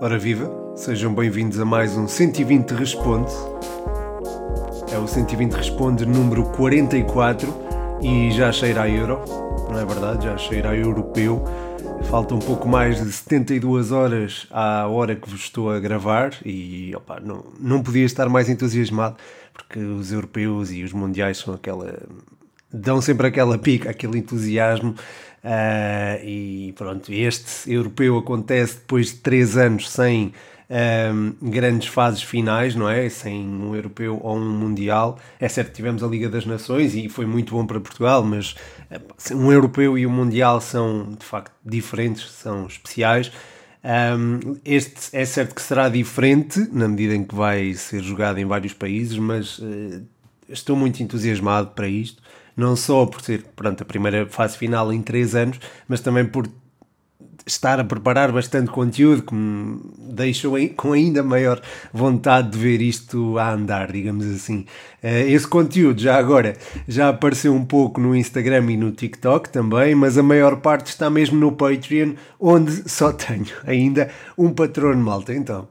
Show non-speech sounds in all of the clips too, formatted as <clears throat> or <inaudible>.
Ora viva, sejam bem-vindos a mais um 120 Responde. É o 120 Responde número 44 e já cheira a Euro, não é verdade? Já cheira a Europeu. Falta um pouco mais de 72 horas à hora que vos estou a gravar e opa, não, não podia estar mais entusiasmado porque os europeus e os mundiais são aquela. dão sempre aquela pica, aquele entusiasmo Uh, e pronto, este europeu acontece depois de três anos sem um, grandes fases finais, não é? Sem um europeu ou um mundial. É certo tivemos a Liga das Nações e foi muito bom para Portugal, mas um europeu e um mundial são de facto diferentes, são especiais. Um, este é certo que será diferente na medida em que vai ser jogado em vários países, mas uh, estou muito entusiasmado para isto não só por ser pronto, a primeira fase final em 3 anos, mas também por estar a preparar bastante conteúdo que me deixou com ainda maior vontade de ver isto a andar, digamos assim. Eh, esse conteúdo já agora já apareceu um pouco no Instagram e no TikTok também, mas a maior parte está mesmo no Patreon, onde só <laughs> tenho ainda um patrono malta. Então,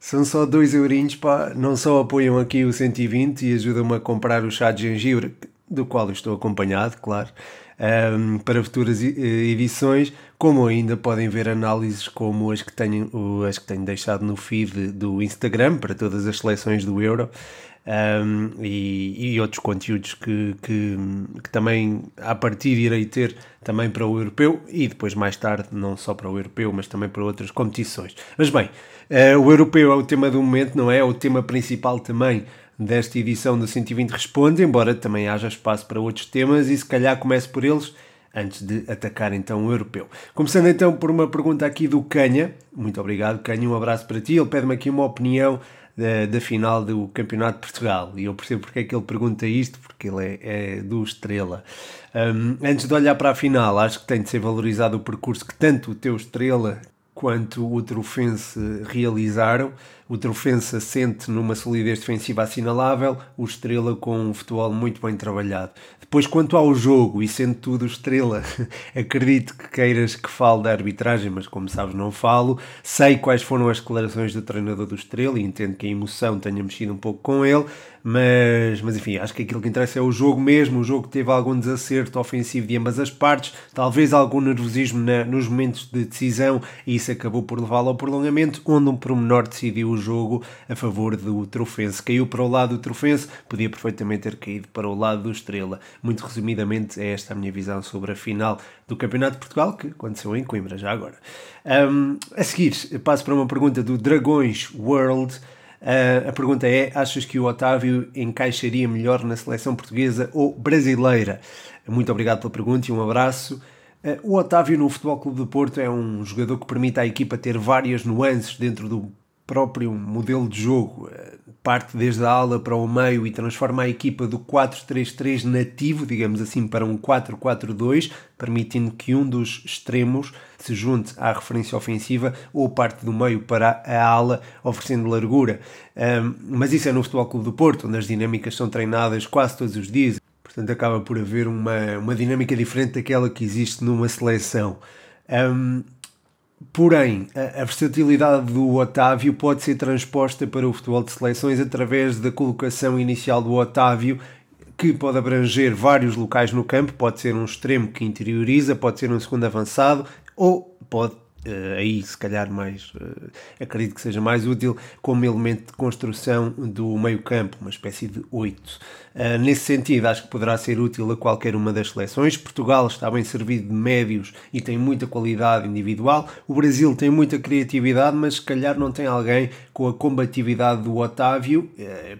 são só 2 eurinhos, pá, não só apoiam aqui o 120 e ajudam-me a comprar o chá de gengibre, do qual estou acompanhado, claro, um, para futuras eh, edições, como ainda podem ver análises como as que tenho, as que tenho deixado no feed do Instagram para todas as seleções do Euro. Um, e, e, outros conteúdos que, que, que, também a partir irei ter também para o europeu e depois mais tarde não só para o europeu mas também para outras competições mas bem, uh, o europeu é o tema do momento não é? é o tema principal também desta edição do 120 Responde, embora também haja espaço para outros temas e se calhar comece por eles antes de atacar então o europeu. Começando então por uma pergunta aqui do Canha. Muito obrigado, Canha, um abraço para ti. Ele pede-me aqui uma opinião da, da, final do Campeonato de Portugal e eu percebo porque é que ele pergunta isto, porque ele é, é do Estrela. Um, antes de olhar para a final, acho que tem de ser valorizado o percurso que tanto o teu Estrela quanto o Trofense realizaram. O Trofense assente numa solidez defensiva assinalável, o Estrela com um futebol muito bem trabalhado. Depois, quanto ao jogo, e sendo tudo Estrela, <laughs> acredito que queiras que fale da arbitragem, mas como sabes, não falo. Sei quais foram as declarações do treinador do Estrela e entendo que a emoção tenha mexido um pouco com ele, mas, mas enfim, acho que aquilo que interessa é o jogo mesmo. O jogo teve algum desacerto ofensivo de ambas as partes, talvez algum nervosismo na, nos momentos de decisão, e isso acabou por levá-lo ao prolongamento, onde um promenor decidiu o jogo a favor do Trofense. Caiu para o lado do Trofense, podia perfeitamente ter caído para o lado do Estrela. Muito resumidamente, é esta a minha visão sobre a final do Campeonato de Portugal, que aconteceu em Coimbra já agora. Um, a seguir, passo para uma pergunta do Dragões World. Uh, a pergunta é: achas que o Otávio encaixaria melhor na seleção portuguesa ou brasileira? Muito obrigado pela pergunta e um abraço. Uh, o Otávio no Futebol Clube do Porto é um jogador que permite à equipa ter várias nuances dentro do próprio modelo de jogo, eh, parte desde a ala para o meio e transforma a equipa do 4-3-3 nativo, digamos assim, para um 4-4-2, permitindo que um dos extremos se junte à referência ofensiva ou parte do meio para a ala, oferecendo largura. mas isso é no Futebol Clube do Porto, onde as dinâmicas são treinadas quase todos os dias, portanto acaba por haver uma, uma dinâmica diferente daquela que existe numa seleção. Um, Porém, a, a, versatilidade do Otávio pode ser transposta para o futebol de seleções através da colocação inicial do Otávio, que pode abranger vários locais no campo, pode ser um extremo que interioriza, pode ser um segundo avançado, ou pode aí se calhar mais uh, acredito que seja mais útil como elemento de construção do meio campo, uma espécie de 8 uh, nesse sentido acho que poderá ser útil a qualquer uma das seleções. Portugal está bem servido de médios e tem muita qualidade individual. O Brasil tem muita criatividade mas se calhar não tem alguém com a combatividade do Otávio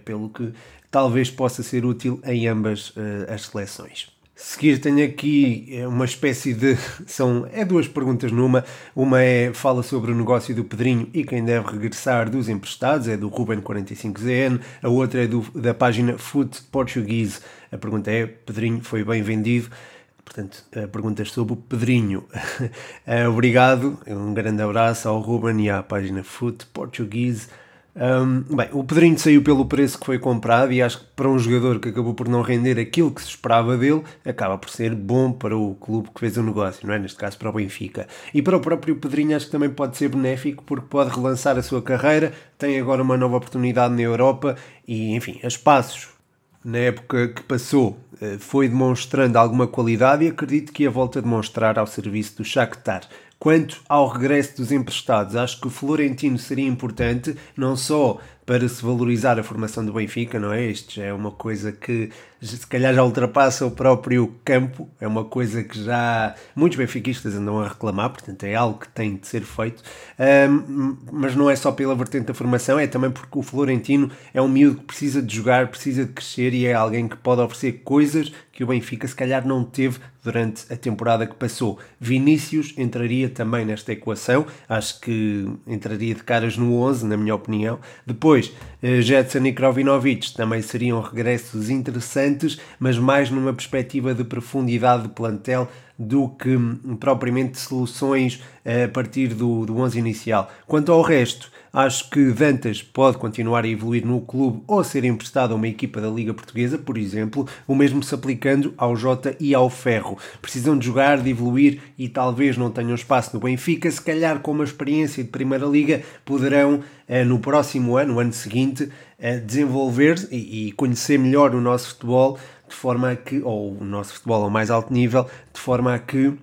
pelo que talvez possa ser útil em ambas as seleções seguir tenho aqui é, uma espécie de <laughs> são é duas perguntas numa. Uma é fala sobre o negócio do Pedrinho e quem deve regressar dos emprestados é do Ruben 45ZN a outra é do, da página Foot Portuguese. A pergunta é Pedrinho foi bem vendido? Portanto perguntas sobre o Pedrinho. É, <laughs> obrigado um grande abraço ao Ruben e à página Foot Portuguese Um, bem, o Pedrinho saiu pelo preço que foi comprado e acho que para um jogador que acabou por não render aquilo que se esperava dele, acaba por ser bom para o clube que fez o negócio, não é? Neste caso para o Benfica. E para o próprio Pedrinho acho que também pode ser benéfico porque pode relançar a sua carreira, tem agora uma nova oportunidade na Europa e, enfim, a espaços na época que passou eh, foi demonstrando alguma qualidade e acredito que a volta a demonstrar ao serviço do Shakhtar. Quanto ao regresso dos emprestados, acho que o Florentino seria importante, não só para se valorizar a formação do Benfica, não é? Isto é uma coisa que se calhar já ultrapassa o próprio campo, é uma coisa que já muitos benfiquistas andam a reclamar, portanto é algo que tem de ser feito, um, mas não é só pela vertente da formação, é também porque o Florentino é um miúdo que precisa de jogar, precisa de crescer e é alguém que pode oferecer coisas que o Benfica se calhar não teve durante a temporada que passou. Vinícius entraria também nesta equação, acho que entraria de caras no 11, na minha opinião. Depois, eh, Jetson e Krovinovic também seriam regressos interessantes, mas mais numa perspectiva de profundidade de plantel do que hum, propriamente soluções eh, a partir do, do 11 inicial. Quanto ao resto, acho que Dantas pode continuar a evoluir no clube ou ser emprestado a uma equipa da Liga Portuguesa, por exemplo, o mesmo se aplicando ao Jota e ao Ferro. Precisam de jogar, de evoluir e talvez não tenham espaço no Benfica, se calhar com uma experiência de Primeira Liga poderão eh, no próximo ano, no ano seguinte, desenvolver e conhecer melhor o nosso futebol de forma a que, ou o nosso futebol ao mais alto nível, de forma a que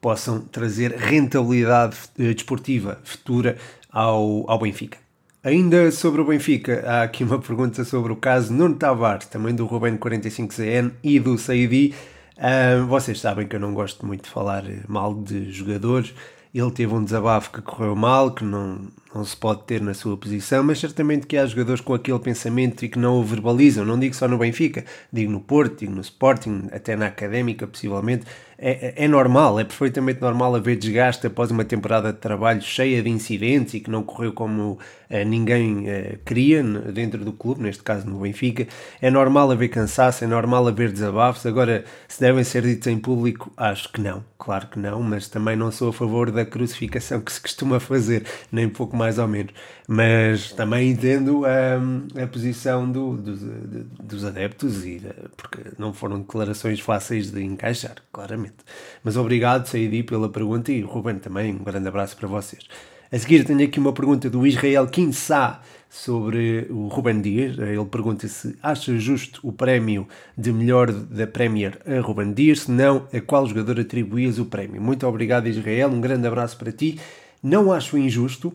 possam trazer rentabilidade eh, desportiva futura ao, ao Benfica. Ainda sobre o Benfica, há aqui uma pergunta sobre o caso Nuno Tavares, também do Ruben 45CN e do Saidi. Uh, vocês sabem que eu não gosto muito de falar mal de jogadores. Ele teve um desabafo que correu mal, que não, não se pode ter na sua posição, mas certamente que há jogadores com aquele pensamento e que não o verbalizam. Não digo só no Benfica, digo no Porto, digo no Sporting, até na Académica, possivelmente. É, é, é normal, é perfeitamente normal haver desgaste após uma temporada de trabalho cheia de incidentes e que não correu como uh, ninguém uh, queria dentro do clube, neste caso no Benfica. É normal haver cansaço, é normal haver desabafos. Agora, se devem ser ditos em público, acho que não, claro que não, mas também não sou a favor da crucificação que se costuma fazer, nem pouco mais mais ou menos. Mas também entendo um, a posição do, do, de, dos adeptos, e, porque não foram declarações fáceis de encaixar, claramente. Mas obrigado, Saidi, pela pergunta e Ruben também, um grande abraço para vocês. A seguir tenho aqui uma pergunta do Israel Kinsá sobre o Ruben Dias. Ele pergunta se acha justo o prémio de melhor da Premier a Ruben Dias, se não, a qual jogador atribuías o prémio. Muito obrigado, Israel, um grande abraço para ti. Não acho injusto,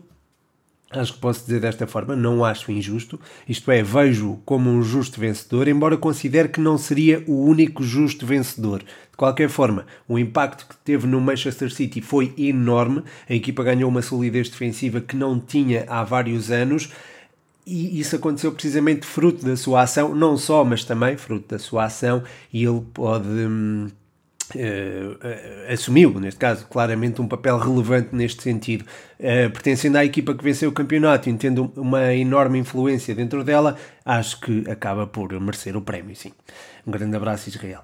Acho que posso dizer desta forma, não acho injusto, isto é, vejo como um justo vencedor, embora considere que não seria o único justo vencedor. De qualquer forma, o impacto que teve no Manchester City foi enorme, a equipa ganhou uma solidez defensiva que não tinha há vários anos, e isso aconteceu precisamente fruto da sua ação, não só, mas também fruto da sua ação, e ele pode. Uh, assumiu, neste caso, claramente um papel relevante neste sentido. Uh, pertencendo à equipa que venceu o campeonato e tendo uma enorme influência dentro dela, acho que acaba por merecer o prémio, sim. Um grande abraço, Israel.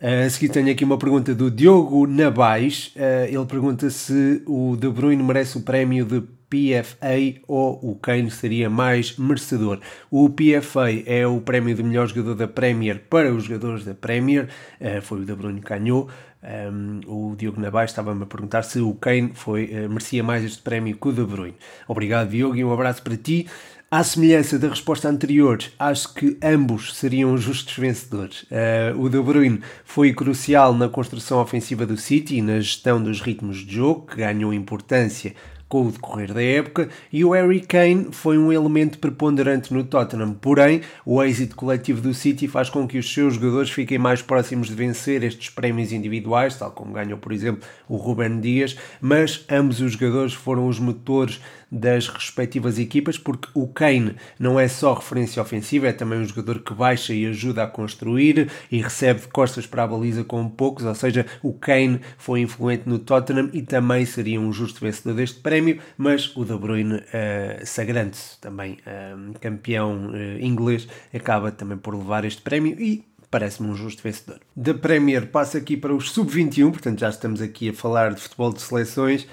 Uh, a seguir tenho aqui uma pergunta do Diogo Nabais. ele pergunta se o De Bruyne merece o prémio de PFA ou o Kane seria mais merecedor. O PFA é o prémio de melhor jogador da Premier para os jogadores da Premier, uh, foi o De Bruyne que ganhou. Um, o Diogo Navais estava-me a perguntar se o Kane foi, uh, merecia mais este prémio que o De Bruyne. Obrigado, Diogo, e um abraço para ti. À semelhança da resposta anterior, acho que ambos seriam justos vencedores. Uh, o De Bruyne foi crucial na construção ofensiva do City e na gestão dos ritmos de jogo, que ganhou importância com o decorrer da época e o Harry Kane foi um elemento preponderante no Tottenham. Porém, o êxito coletivo do City faz com que os seus jogadores fiquem mais próximos de vencer estes prémios individuais, tal como ganhou, por exemplo, o Ruben Dias, mas ambos os jogadores foram os motores das respectivas equipas, porque o Kane não é só referência ofensiva, é também um jogador que baixa e ajuda a construir e recebe costas para a baliza com poucos, ou seja, o Kane foi influente no Tottenham e também seria um justo vencedor deste prémio, mas o De Bruyne, uh, sagrando-se também uh, campeão uh, inglês, acaba também por levar este prémio e parece-me um justo vencedor. Da Premier passa aqui para os sub-21, portanto já estamos aqui a falar de futebol de seleções.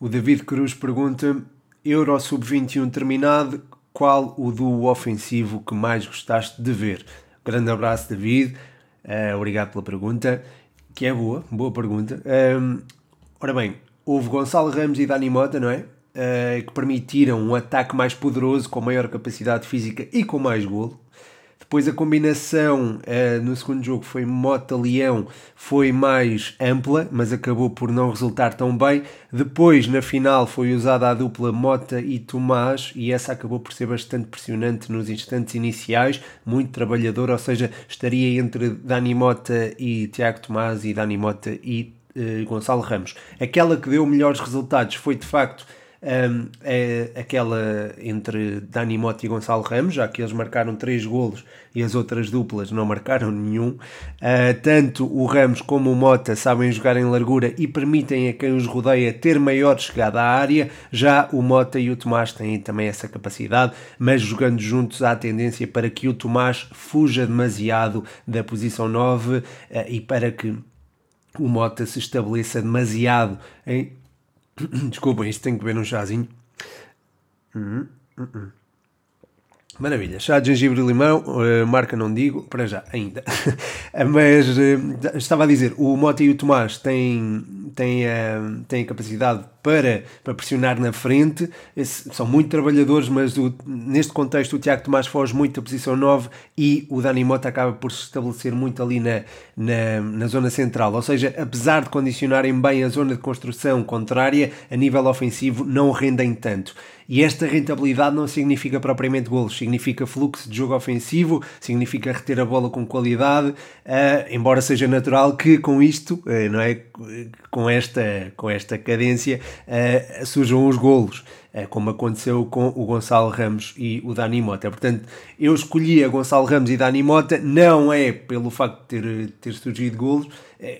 O David Cruz pergunta Euro Sub-21 terminado, qual o duo ofensivo que mais gostaste de ver? Grande abraço, David. Uh, obrigado pela pergunta, que é boa, boa pergunta. Um, ora bem, houve Gonçalo Ramos e Dani Mota, não é? Uh, que permitiram um ataque mais poderoso, com maior capacidade física e com mais golo. Depois a combinação uh, no segundo jogo foi Mota-Leão, foi mais ampla, mas acabou por não resultar tão bem. Depois, na final, foi usada a dupla Mota e Tomás, e essa acabou por ser bastante pressionante nos instantes iniciais, muito trabalhador, ou seja, estaria entre Dani Mota e Tiago Tomás e Dani Mota e uh, Gonçalo Ramos. Aquela que deu melhores resultados foi de facto um, é aquela entre Dani Mota e Gonçalo Ramos, já que eles marcaram três golos e as outras duplas não marcaram nenhum. Uh, tanto o Ramos como o Mota sabem jogar em largura e permitem a quem os rodeia ter maior chegada à área. Já o Mota e o Tomás têm também essa capacidade, mas jogando juntos há tendência para que o Tomás fuja demasiado da posição 9 uh, e para que o Mota se estabeleça demasiado em <clears throat> Desculpem, isto tem que beber um chazinho. Uhum, uhum. Maravilha, chá de gengibre e limão, uh, marca não digo, para já, ainda. <laughs> Mas uh, estava a dizer, o Mota e o Tomás têm, têm, uh, têm a capacidade para, para pressionar na frente, Esse, são muito trabalhadores, mas o, neste contexto o Tiago Tomás foge muito da posição 9 e o Dani Mota acaba por se estabelecer muito ali na, na, na zona central. Ou seja, apesar de condicionarem bem a zona de construção contrária, a nível ofensivo não rendem tanto. E esta rentabilidade não significa propriamente golos, significa fluxo de jogo ofensivo, significa reter a bola com qualidade, uh, embora seja natural que com isto, uh, não é, com esta, com esta cadência, uh, surjam os golos. Como aconteceu com o Gonçalo Ramos e o Dani Mota. Portanto, eu escolhi a Gonçalo Ramos e Dani Mota, não é pelo facto de ter, ter surgido golos,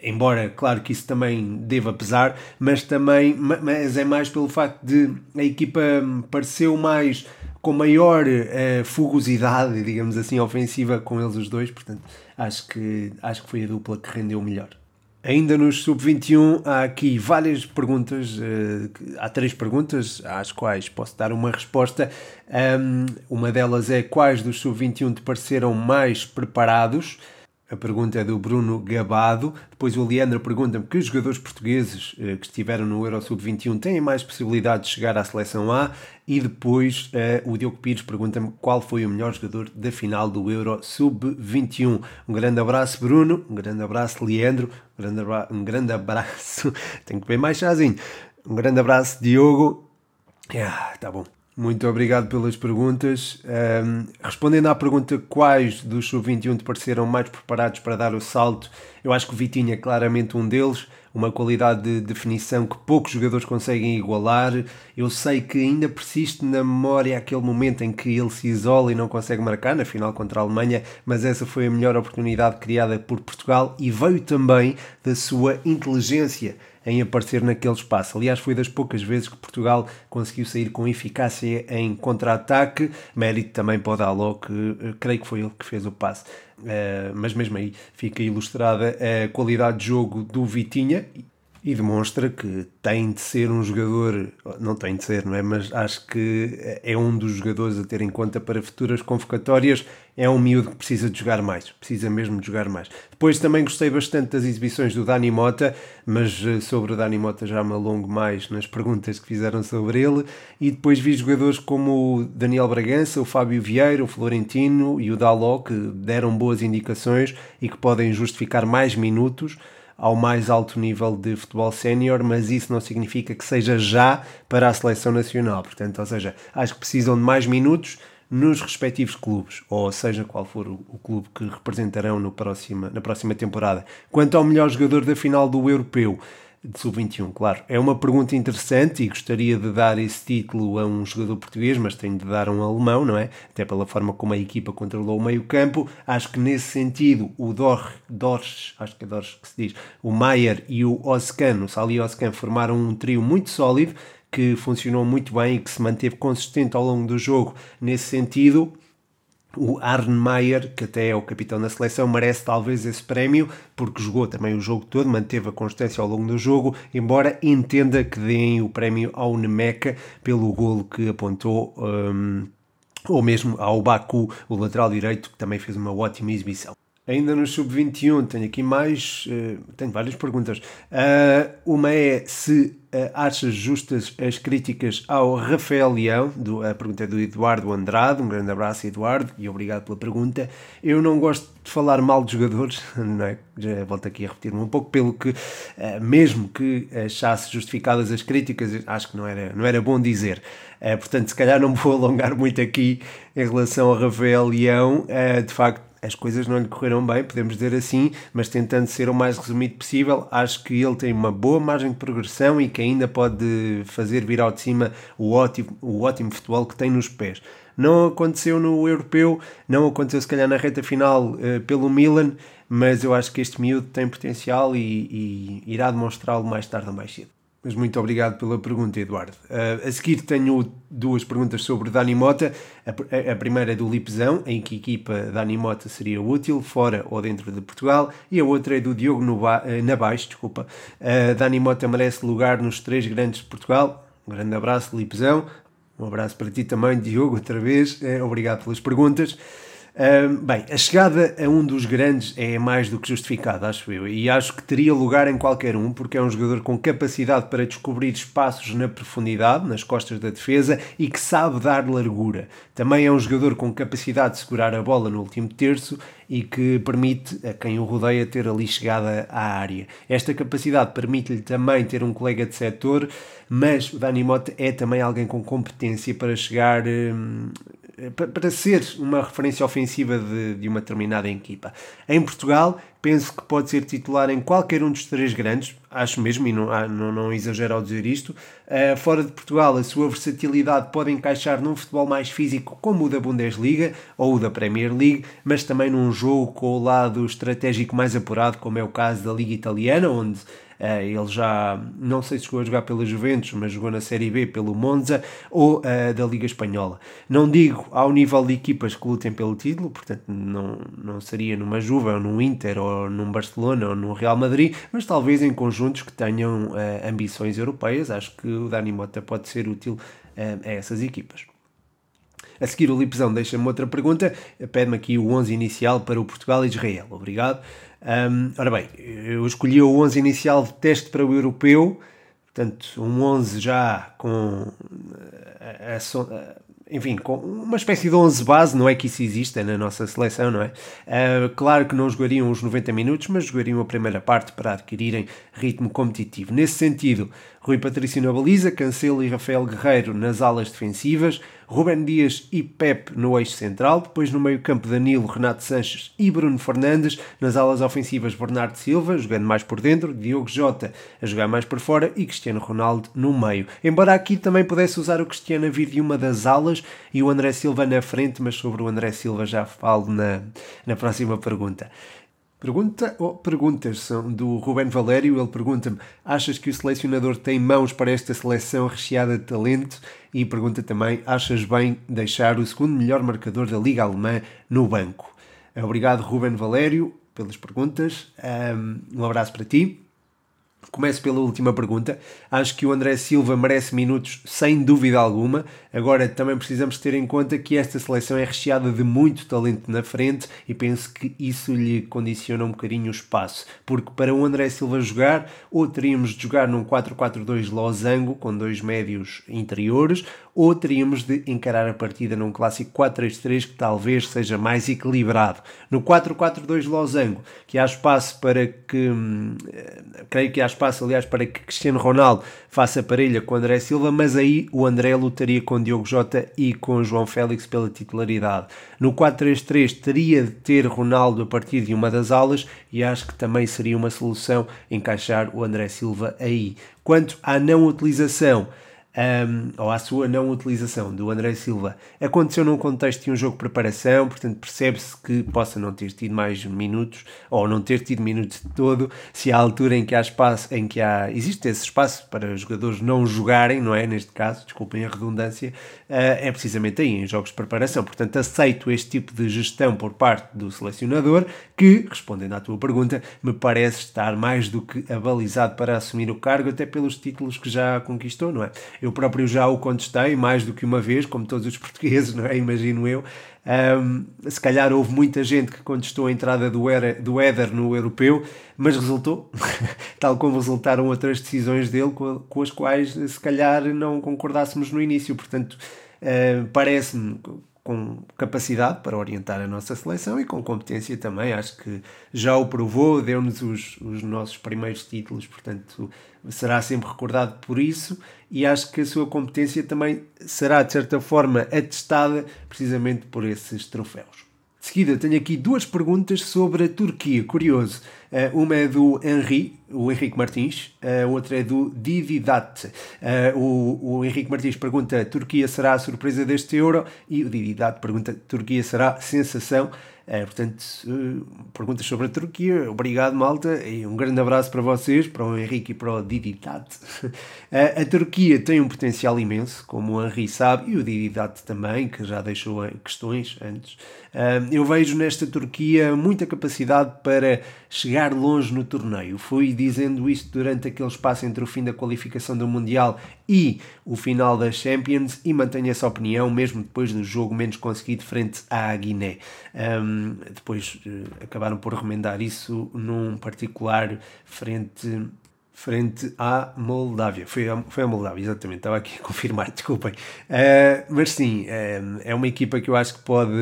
embora claro que isso também deva pesar, mas também mas é mais pelo facto de a equipa pareceu mais com maior uh, fugosidade, digamos assim, ofensiva com eles os dois, portanto acho que, acho que foi a dupla que rendeu melhor. Ainda nos sub-21 há aqui várias perguntas, uh, há três perguntas às quais posso dar uma resposta. Um, uma delas é quais dos sub-21 te pareceram mais preparados? A pergunta é do Bruno Gabado. Depois o Leandro pergunta-me que os jogadores portugueses eh, que estiveram no Euro Sub-21 têm mais possibilidade de chegar à seleção A. E depois eh, o Diogo Pires pergunta-me qual foi o melhor jogador da final do Euro Sub-21. Um grande abraço, Bruno. Um grande abraço, Leandro. Um grande, abra um grande abraço. <laughs> Tenho que ver mais chazinho. Um grande abraço, Diogo. Ah, tá bom. Muito obrigado pelas perguntas. Um, respondendo à pergunta quais dos sub-21 te pareceram mais preparados para dar o salto, eu acho que o Vitinho é claramente um deles, uma qualidade de definição que poucos jogadores conseguem igualar. Eu sei que ainda persiste na memória aquele momento em que ele se isola e não consegue marcar na final contra a Alemanha, mas essa foi a melhor oportunidade criada por Portugal e veio também da sua inteligência em aparecer naquele espaço. Aliás, foi das poucas vezes que Portugal conseguiu sair com eficácia em contra-ataque. Mérito também para o Dalot, que eh, creio que foi ele que fez o passe. Uh, mas mesmo aí fica ilustrada a qualidade de jogo do Vitinha e demonstra que tem de ser um jogador, não tem de ser, não é? Mas acho que é um dos jogadores a ter em conta para futuras convocatórias. É um miúdo que precisa de jogar mais, precisa mesmo de jogar mais. Depois também gostei bastante das exibições do Dani Mota, mas eh, sobre o Dani Mota já me alongo mais nas perguntas que fizeram sobre ele. E depois vi jogadores como o Daniel Bragança, o Fábio Vieira, o Florentino e o Daló, que deram boas indicações e que podem justificar mais minutos ao mais alto nível de futebol sénior, mas isso não significa que seja já para a seleção nacional. Portanto, ou seja, acho que precisam de mais minutos nos respectivos clubes, ou seja qual for o, o clube que representarão no próxima, na próxima temporada. Quanto ao melhor jogador da final do Europeu, de sub-21, claro. É uma pergunta interessante e gostaria de dar esse título a um jogador português, mas tenho de dar um alemão, não é? Até pela forma como a equipa controlou o meio-campo. Acho que nesse sentido o Dor, Dors, acho que é Dors que se diz, o Maier e o Oscan, o Sali Oscan, formaram um trio muito sólido que funcionou muito bem e que se manteve consistente ao longo do jogo nesse sentido o Arne Meyer, que até é o capitão da seleção, merece talvez esse prémio, porque jogou também o jogo todo, manteve a constância ao longo do jogo, embora entenda que deem o prémio ao Nemeca pelo golo que apontou um, ou mesmo ao Baku, o lateral direito, que também fez uma ótima exibição. Ainda no Sub-21 tenho aqui mais, uh, tenho várias perguntas. Uh, uma é se uh, achas justas as críticas ao Rafael Leão, do, a pergunta é do Eduardo Andrade, um grande abraço Eduardo e obrigado pela pergunta. Eu não gosto de falar mal de jogadores, <laughs> não é? já volto aqui a repetir-me um pouco, pelo que mesmo que achasse justificadas as críticas, acho que não era, não era bom dizer. portanto, se calhar não me vou alongar muito aqui em relação ao Rafael Leão, de facto as coisas não lhe correram bem, podemos dizer assim, mas tentando ser o mais resumido possível, acho que ele tem uma boa margem de progressão e que ainda pode fazer vir ao de cima o ótimo, o ótimo futebol que tem nos pés. Não aconteceu no europeu, não aconteceu se calhar na reta final uh, pelo Milan, mas eu acho que este miúdo tem potencial e, e irá demonstrá-lo mais tarde ou mais cedo. Mas muito obrigado pela pergunta, Eduardo. Uh, a seguir tenho duas perguntas sobre Dani Mota. A, a, primeira é do Lipzão, em que equipa Dani Mota seria útil, fora ou dentro de Portugal. E a outra é do Diogo uh, Nabais, desculpa. Uh, Dani Mota merece lugar nos três grandes de Portugal. Um grande abraço, Lipzão. Um abraço para ti também, Diogo, outra vez. Uh, obrigado pelas perguntas bem, a chegada a um dos grandes é mais do que justificada, acho eu, e acho que teria lugar em qualquer um, porque é um jogador com capacidade para descobrir espaços na profundidade, nas costas da defesa, e que sabe dar largura. Também é um jogador com capacidade de segurar a bola no último terço e que permite a quem o rodeia ter ali chegada à área. Esta capacidade permite-lhe também ter um colega de setor, mas o Dani Mota é também alguém com competência para chegar. Hum, para ser uma referência ofensiva de, de uma determinada equipa. Em Portugal, penso que pode ser titular em qualquer um dos três grandes, acho mesmo, e não, não, não exagero ao dizer isto. Uh, fora de Portugal, a sua versatilidade pode encaixar num futebol mais físico, como o da Bundesliga ou o da Premier League, mas também num jogo com o lado estratégico mais apurado, como é o caso da Liga Italiana, onde Uh, ele já, não sei se chegou a jogar pela Juventus, mas jogou na Série B pelo Monza ou uh, da Liga Espanhola. Não digo ao nível de equipas que lutem pelo título, portanto não, não seria numa Juve ou num Inter ou num Barcelona ou num Real Madrid, mas talvez em conjuntos que tenham uh, ambições europeias. Acho que o Dani Mota pode ser útil a essas equipas. A seguir, o Lipzão deixa-me outra pergunta. Pede-me aqui o 11 inicial para o Portugal e Israel. Obrigado. Um, ora bem, eu escolhi o 11 inicial de teste para o europeu, portanto, um 11 já com a, a, enfim, com uma espécie de 11 base, não é que isso exista na nossa seleção, não é? Uh, claro que não jogariam os 90 minutos, mas jogariam a primeira parte para adquirirem ritmo competitivo. Nesse sentido, Rui Patrício na baliza, Cancelo e Rafael Guerreiro nas alas defensivas, Rubén Dias e Pep no eixo central, depois no meio-campo Danilo, Renato Sanches e Bruno Fernandes, nas alas ofensivas Bernardo Silva, jogando mais por dentro, Diogo Jota a jogar mais por fora e Cristiano Ronaldo no meio. Embora aqui também pudesse usar o Cristiano a vir de uma das alas e o André Silva na frente, mas sobre o André Silva já falo na, na próxima pergunta. Pergunta ou perguntas são do Ruben Valério. Ele pergunta-me: achas que o selecionador tem mãos para esta seleção recheada de talento? E pergunta também: achas bem deixar o segundo melhor marcador da Liga Alemã no banco? Obrigado, Ruben Valério, pelas perguntas. Um abraço para ti. Começo pela última pergunta. Acho que o André Silva merece minutos sem dúvida alguma. Agora também precisamos ter em conta que esta seleção é recheada de muito talento na frente e penso que isso lhe condiciona um bocadinho o espaço. Porque para o André Silva jogar, ou teríamos de jogar num 4-4-2 losango com dois médios interiores, ou teríamos de encarar a partida num clássico 4-3-3 que talvez seja mais equilibrado. No 4-4-2 losango, que há espaço para que. Hum, creio que há espaço, aliás, para que Cristiano Ronaldo faça parelha com André Silva, mas aí o André lutaria com Diogo Jota e com João Félix pela titularidade. No 4-3-3 teria de ter Ronaldo a partir de uma das alas e acho que também seria uma solução encaixar o André Silva aí. Quanto à não utilização, um, ou à sua não utilização do André Silva aconteceu num contexto de um jogo de preparação, portanto percebe-se que possa não ter tido mais minutos ou não ter tido minutos de todo, se há altura em que há espaço, em que há, existe esse espaço para os jogadores não jogarem, não é? Neste caso, desculpem a redundância, uh, é precisamente aí, em jogos de preparação. Portanto, aceito este tipo de gestão por parte do selecionador, que, respondendo à tua pergunta, me parece estar mais do que abalizado para assumir o cargo, até pelos títulos que já conquistou, não é? Eu próprio já o contestei mais do que uma vez, como todos os <laughs> portugueses, não é? Imagino eu. Um, se calhar houve muita gente que contestou a entrada do, Era, do Éder no europeu, mas resultou, <laughs> tal como resultaram outras decisões dele com, com as quais se calhar não concordássemos no início. Portanto, uh, parece-me com capacidade para orientar a nossa seleção e com competência também. Acho que já o provou, deu-nos os, os nossos primeiros títulos, portanto será sempre recordado por isso e acho que a sua competência também será de certa forma atestada precisamente por esses troféus. De seguida, tenho aqui duas perguntas sobre a Turquia, curioso. Uh, uma é do Henri, o Henrique Martins, a outra é do Dididat. Uh, o, o Henrique Martins pergunta: Turquia será a surpresa deste Euro? E o Dididat pergunta: Turquia será sensação? É, portanto, perguntas sobre a Turquia. Obrigado, malta, e um grande abraço para vocês, para o Henrique e para o Diditat. <laughs> a Turquia tem um potencial imenso, como o Henri sabe, e o Diditat também, que já deixou questões antes. eu vejo nesta Turquia muita capacidade para chegar longe no torneio. Fui dizendo isto durante aquele espaço entre o fim da qualificação do Mundial e o final das Champions e mantenho essa opinião mesmo depois do jogo menos conseguido frente à Guiné. Um, depois uh, acabaram por remendar isso num particular frente frente à Moldávia. Foi a, foi a Moldávia, exatamente, estava aqui a confirmar, <laughs> desculpem. Uh, mas sim, é, é uma equipa que eu acho que pode,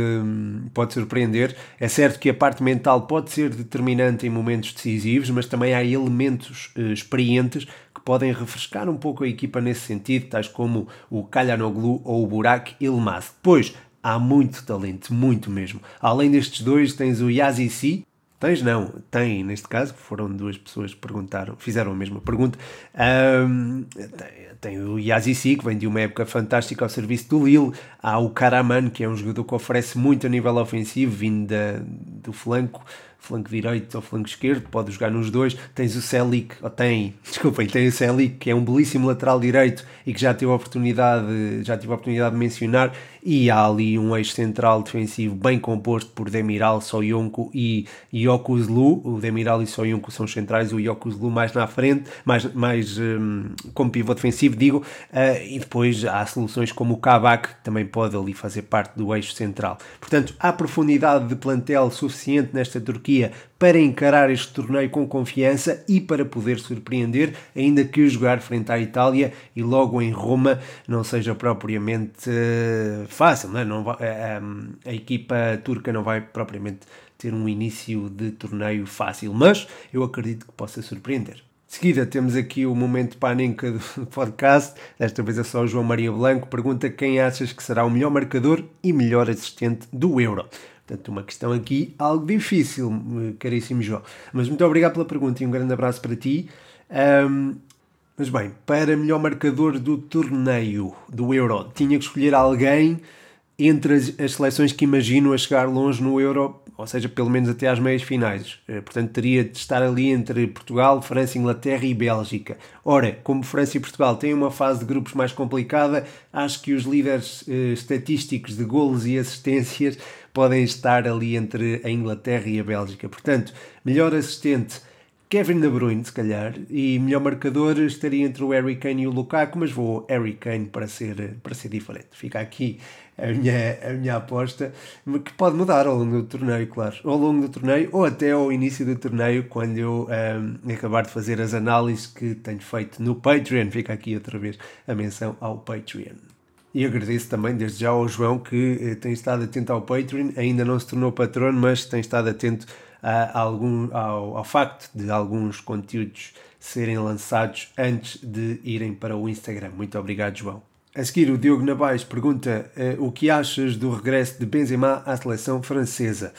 pode surpreender. É certo que a parte mental pode ser determinante em momentos decisivos, mas também há elementos uh, experientes que podem refrescar um pouco a equipa nesse sentido, tais como o Kalyanoglu ou o Burak Ilmaz. Depois, há muito talento, muito mesmo. Além destes dois, tens o Yazici, Tens não, tem, neste caso, foram duas pessoas que perguntaram, fizeram a mesma pergunta. Um, tem, tem, o Yazici, que vem de uma época fantástica ao serviço do Lille. Há o Karaman, que é um jogador que oferece muito a nível ofensivo, vindo da, do flanco flanco direito ou flanco esquerdo, pode jogar nos dois. Tens o Celic, ou tem, <laughs> desculpem, tem o Celic, que é um belíssimo lateral direito e que já tive a oportunidade, já tive a oportunidade de mencionar, e há ali um eixo central defensivo bem composto por Demiral, Soyuncu e Yokuzlu. O Demiral e Soyuncu são os centrais, o Yokuzlu mais na frente, mais, mais um, como pivô defensivo, digo, uh, e depois há soluções como o Kabak, que também pode ali fazer parte do eixo central. Portanto, há profundidade de plantel suficiente nesta Turquia Turquia para encarar este torneio com confiança e para poder surpreender, ainda que jogar frente à Itália e logo em Roma não seja propriamente uh, fácil. Não é? não vai, uh, a equipa turca não vai propriamente ter um início de torneio fácil, mas eu acredito que possa surpreender. De seguida temos aqui o momento paninca do <laughs> podcast, desta vez é só o João Maria Blanco, pergunta quem achas que será o melhor marcador e melhor assistente do Euro. Portanto, uma questão aqui algo difícil, caríssimo João. Mas muito obrigado pela pergunta e um grande abraço para ti. Um, mas bem, para melhor marcador do torneio do Euro, tinha que escolher alguém entre as, as seleções que imagino a chegar longe no Euro, ou seja, pelo menos até às meias finais. Eh, portanto, teria de estar ali entre Portugal, França, Inglaterra e Bélgica. Ora, como França e Portugal têm uma fase de grupos mais complicada, acho que os líderes eh, estatísticos de golos e assistências podem estar ali entre a Inglaterra e a Bélgica. Portanto, melhor assistente Kevin De Bruyne, se calhar, e melhor marcador estaria entre o Harry Kane e o Lukaku, mas vou Harry Kane para ser, para ser diferente. Fica aqui a minha, a minha aposta, que pode mudar ao longo do torneio, claro. Ao longo do torneio ou até ao início do torneio, quando eu um, acabar de fazer as análises que tenho feito no Patreon. Fica aqui outra vez a menção ao Patreon. E agradeço também desde já ao João que eh, tem estado atento ao Patreon, ainda não se tornou patrono, mas tem estado atento a algum, ao, ao facto de alguns conteúdos serem lançados antes de irem para o Instagram. Muito obrigado, João. A seguir, o Diogo Navais pergunta uh, o que achas do regresso de Benzema à seleção francesa.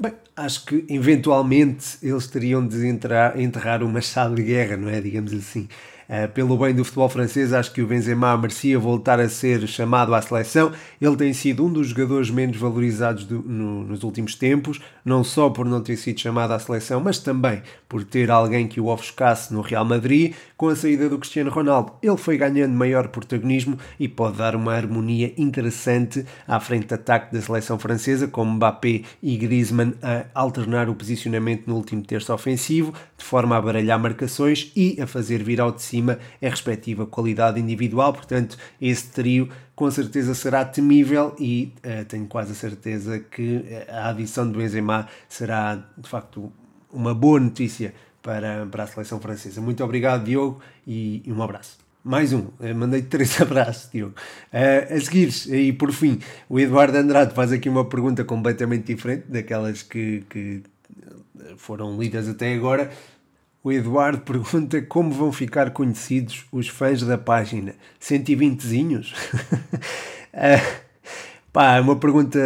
Bem, acho que eventualmente eles teriam de entrar, enterrar uma machado de guerra, não é? Digamos assim. Uh, pelo bem do futebol francês, acho que o Benzema merecia voltar a ser chamado à seleção. Ele tem sido um dos jogadores menos valorizados do, no, nos últimos tempos, não só por não ter sido chamado à seleção, mas também por ter alguém que o ofuscasse no Real Madrid. Com a saída do Cristiano Ronaldo, ele foi ganhando maior protagonismo e pode dar uma harmonia interessante à frente de ataque da seleção francesa, com Mbappé e Griezmann a alternar o posicionamento no último terço ofensivo, de forma a baralhar marcações e a fazer vir ao de cima é respectiva qualidade individual, portanto, esse trio com certeza será temível e uh, tenho quase a certeza que a adição do Benzema será de facto uma boa notícia para, para a seleção francesa. Muito obrigado, Diogo, e, e um abraço. Mais um, eh, mandei três <laughs> abraços, Diogo. Uh, a seguir, e por fim, o Eduardo Andrade faz aqui uma pergunta completamente diferente daquelas que, que foram lidas até agora. O Eduardo <laughs> pergunta como vão ficar conhecidos os fãs da página. 120zinhos? uh, <laughs> pá, é uma pergunta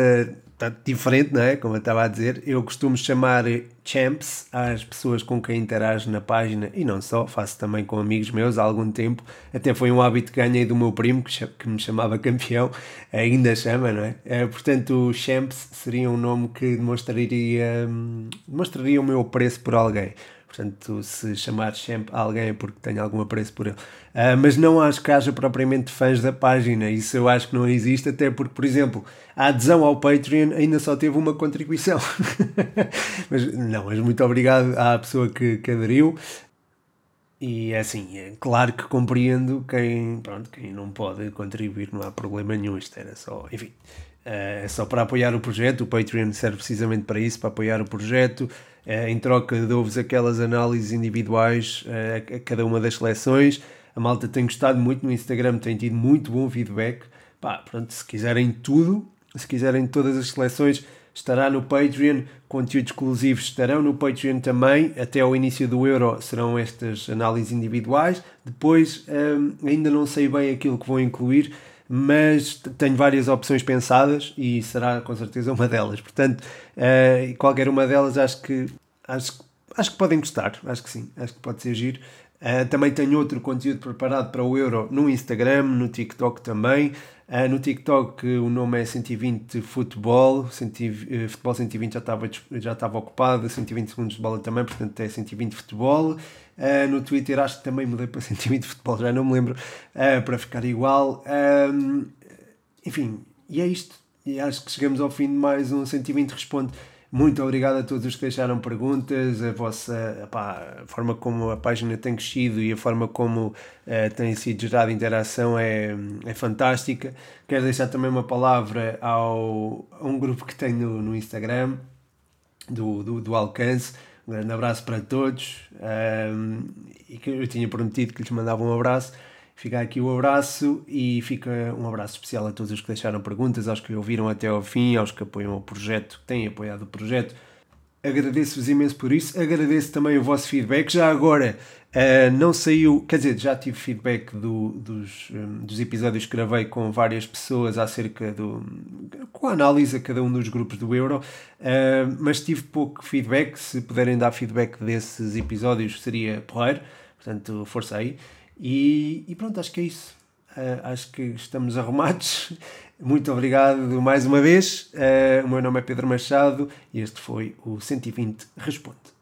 tá diferente, não é? Como eu estava a dizer, eu costumo chamar champs às pessoas com quem interajo na página e não só, faço também com amigos meus há algum tempo. Até foi um hábito que ganhei do meu primo, que, me chamava <laughs> campeão, ainda chama, não é? é portanto, champs seria um nome que demonstraria, hum, demonstraria o meu apreço por alguém. Portanto, se chamar sempre alguém é porque tenho algum apreço por ele. Uh, mas não acho que haja propriamente fãs da página. Isso eu acho que não existe, até porque, por exemplo, a adesão ao Patreon ainda só teve uma contribuição. <laughs> mas não, mas muito obrigado à pessoa que, que aderiu. E é assim, é claro que compreendo quem, pronto, quem não pode contribuir, não há problema nenhum. Isto era só, enfim, é só para apoiar o projeto. O Patreon serve precisamente para isso, para apoiar o projeto. Eh, em troca dou-vos aquelas análises individuais eh, a cada uma das seleções. A malta tem gostado muito no Instagram, tem tido muito bom feedback. Pá, pronto, se quiserem tudo, se quiserem todas as seleções, estará no Patreon. Conteúdos exclusivos estarão no Patreon também. Até ao início do Euro serão estas análises individuais. Depois, hum, ainda não sei bem aquilo que vou incluir mas tenho várias opções pensadas e será com certeza uma delas. Portanto, uh, qualquer uma delas acho que, acho, acho que podem gostar, acho que sim, acho que pode ser giro. Uh, também tenho outro conteúdo preparado para o Euro no Instagram, no TikTok também. Uh, no TikTok o nome é 120 Futebol, 120, uh, Futebol 120 já estava, já estava ocupado, 120 segundos de bola também, portanto é 120 Futebol. Uh, no Twitter acho que também mudei para <laughs> 120 futebol, já não me lembro, uh, para ficar igual. Um, enfim, e é isto. E acho que chegamos ao fim de mais um 120 Responde. Muito obrigado a todos os que deixaram perguntas, a vossa a forma como a página tem crescido e a forma como uh, tem sido gerada interação é, é fantástica. Quero deixar também uma palavra ao, a um grupo que tenho no, no Instagram, do, do, do Alcance um grande abraço para todos. Um, e que eu tinha prometido que lhes mandava um abraço. Fica aqui o abraço e fica um abraço especial a todos os que deixaram perguntas, aos que ouviram até ao fim, aos que apoiam o projeto, que têm apoiado o projeto. Agradeço-vos imenso por isso. Agradeço também o vosso feedback. Já agora, uh, não saiu, quer dizer, já tive feedback do, dos, um, dos episódios que gravei com várias pessoas acerca do. com a análise a cada um dos grupos do Euro, uh, mas tive pouco feedback. Se puderem dar feedback desses episódios, seria porreiro. Portanto, força aí. E, e pronto, acho que é isso. Uh, acho que estamos arrumados. Muito obrigado mais uma vez. Uh, o meu nome é Pedro Machado e este foi o 120 Responde.